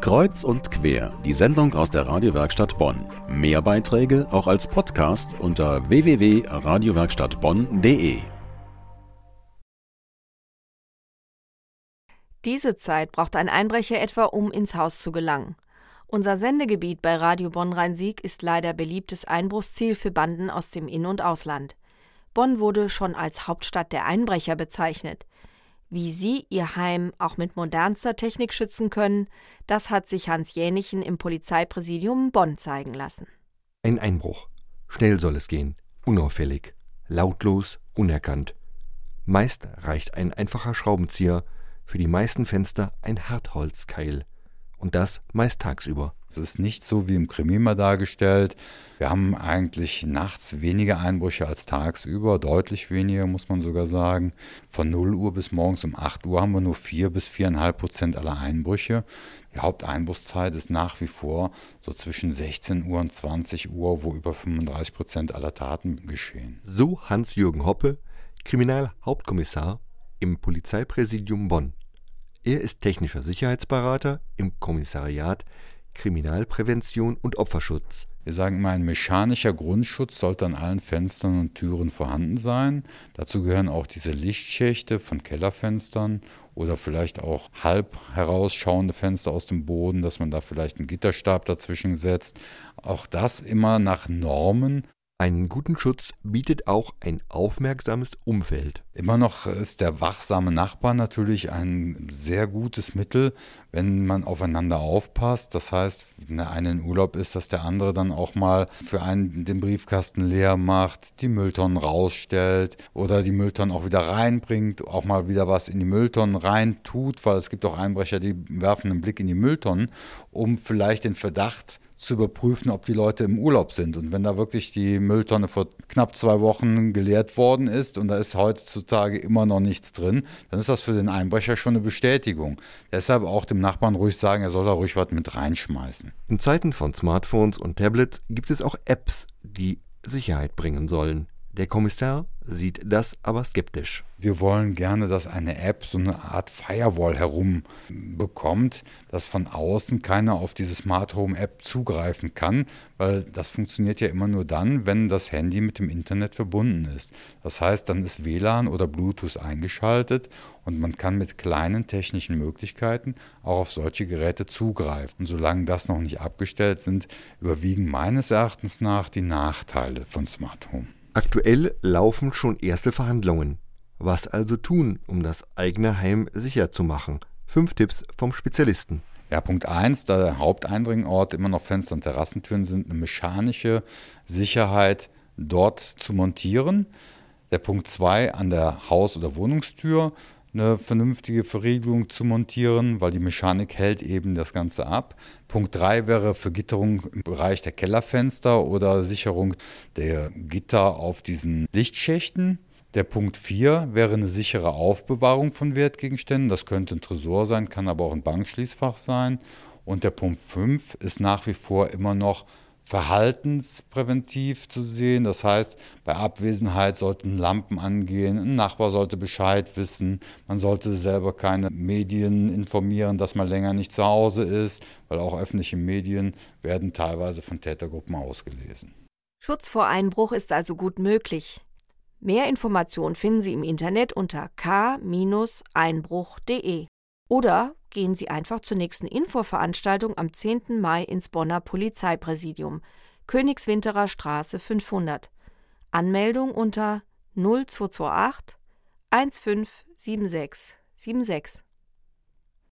Kreuz und quer, die Sendung aus der Radiowerkstatt Bonn. Mehr Beiträge auch als Podcast unter www.radiowerkstattbonn.de. Diese Zeit braucht ein Einbrecher etwa, um ins Haus zu gelangen. Unser Sendegebiet bei Radio Bonn-Rhein-Sieg ist leider beliebtes Einbruchsziel für Banden aus dem In- und Ausland. Bonn wurde schon als Hauptstadt der Einbrecher bezeichnet. Wie Sie Ihr Heim auch mit modernster Technik schützen können, das hat sich Hans Jänichen im Polizeipräsidium Bonn zeigen lassen. Ein Einbruch. Schnell soll es gehen, unauffällig, lautlos, unerkannt. Meist reicht ein einfacher Schraubenzieher, für die meisten Fenster ein Hartholzkeil und das meist tagsüber. Es ist nicht so wie im Krimi mal dargestellt. Wir haben eigentlich nachts weniger Einbrüche als tagsüber, deutlich weniger, muss man sogar sagen. Von 0 Uhr bis morgens um 8 Uhr haben wir nur 4 bis 4,5 Prozent aller Einbrüche. Die Haupteinbruchszeit ist nach wie vor so zwischen 16 Uhr und 20 Uhr, wo über 35 Prozent aller Taten geschehen. So Hans-Jürgen Hoppe, Kriminalhauptkommissar im Polizeipräsidium Bonn. Er ist technischer Sicherheitsberater im Kommissariat Kriminalprävention und Opferschutz. Wir sagen immer, ein mechanischer Grundschutz sollte an allen Fenstern und Türen vorhanden sein. Dazu gehören auch diese Lichtschächte von Kellerfenstern oder vielleicht auch halb herausschauende Fenster aus dem Boden, dass man da vielleicht einen Gitterstab dazwischen setzt. Auch das immer nach Normen einen guten Schutz bietet auch ein aufmerksames Umfeld. Immer noch ist der wachsame Nachbar natürlich ein sehr gutes Mittel, wenn man aufeinander aufpasst. Das heißt, wenn der eine in Urlaub ist, dass der andere dann auch mal für einen den Briefkasten leer macht, die Mülltonnen rausstellt oder die Mülltonnen auch wieder reinbringt, auch mal wieder was in die Mülltonnen rein tut, weil es gibt auch Einbrecher, die werfen einen Blick in die Mülltonnen, um vielleicht den Verdacht zu überprüfen, ob die Leute im Urlaub sind. Und wenn da wirklich die Mülltonne vor knapp zwei Wochen geleert worden ist und da ist heutzutage immer noch nichts drin, dann ist das für den Einbrecher schon eine Bestätigung. Deshalb auch dem Nachbarn ruhig sagen, er soll da ruhig was mit reinschmeißen. In Zeiten von Smartphones und Tablets gibt es auch Apps, die Sicherheit bringen sollen. Der Kommissar sieht das aber skeptisch. Wir wollen gerne, dass eine App so eine Art Firewall herum bekommt, dass von außen keiner auf diese Smart Home App zugreifen kann, weil das funktioniert ja immer nur dann, wenn das Handy mit dem Internet verbunden ist. Das heißt, dann ist WLAN oder Bluetooth eingeschaltet und man kann mit kleinen technischen Möglichkeiten auch auf solche Geräte zugreifen. Und solange das noch nicht abgestellt sind, überwiegen meines Erachtens nach die Nachteile von Smart Home. Aktuell laufen schon erste Verhandlungen. Was also tun, um das eigene Heim sicher zu machen? Fünf Tipps vom Spezialisten. Ja, Punkt 1, da der Haupteindringort immer noch Fenster und Terrassentüren sind, eine mechanische Sicherheit dort zu montieren. Der Punkt 2, an der Haus- oder Wohnungstür eine vernünftige Verriegelung zu montieren, weil die Mechanik hält eben das Ganze ab. Punkt 3 wäre Vergitterung im Bereich der Kellerfenster oder Sicherung der Gitter auf diesen Lichtschächten. Der Punkt 4 wäre eine sichere Aufbewahrung von Wertgegenständen. Das könnte ein Tresor sein, kann aber auch ein Bankschließfach sein. Und der Punkt 5 ist nach wie vor immer noch verhaltenspräventiv zu sehen. Das heißt, bei Abwesenheit sollten Lampen angehen, ein Nachbar sollte Bescheid wissen, man sollte selber keine Medien informieren, dass man länger nicht zu Hause ist, weil auch öffentliche Medien werden teilweise von Tätergruppen ausgelesen. Schutz vor Einbruch ist also gut möglich. Mehr Informationen finden Sie im Internet unter k-einbruch.de oder gehen Sie einfach zur nächsten Infoveranstaltung am 10. Mai ins Bonner Polizeipräsidium, Königswinterer Straße 500. Anmeldung unter 0228 157676.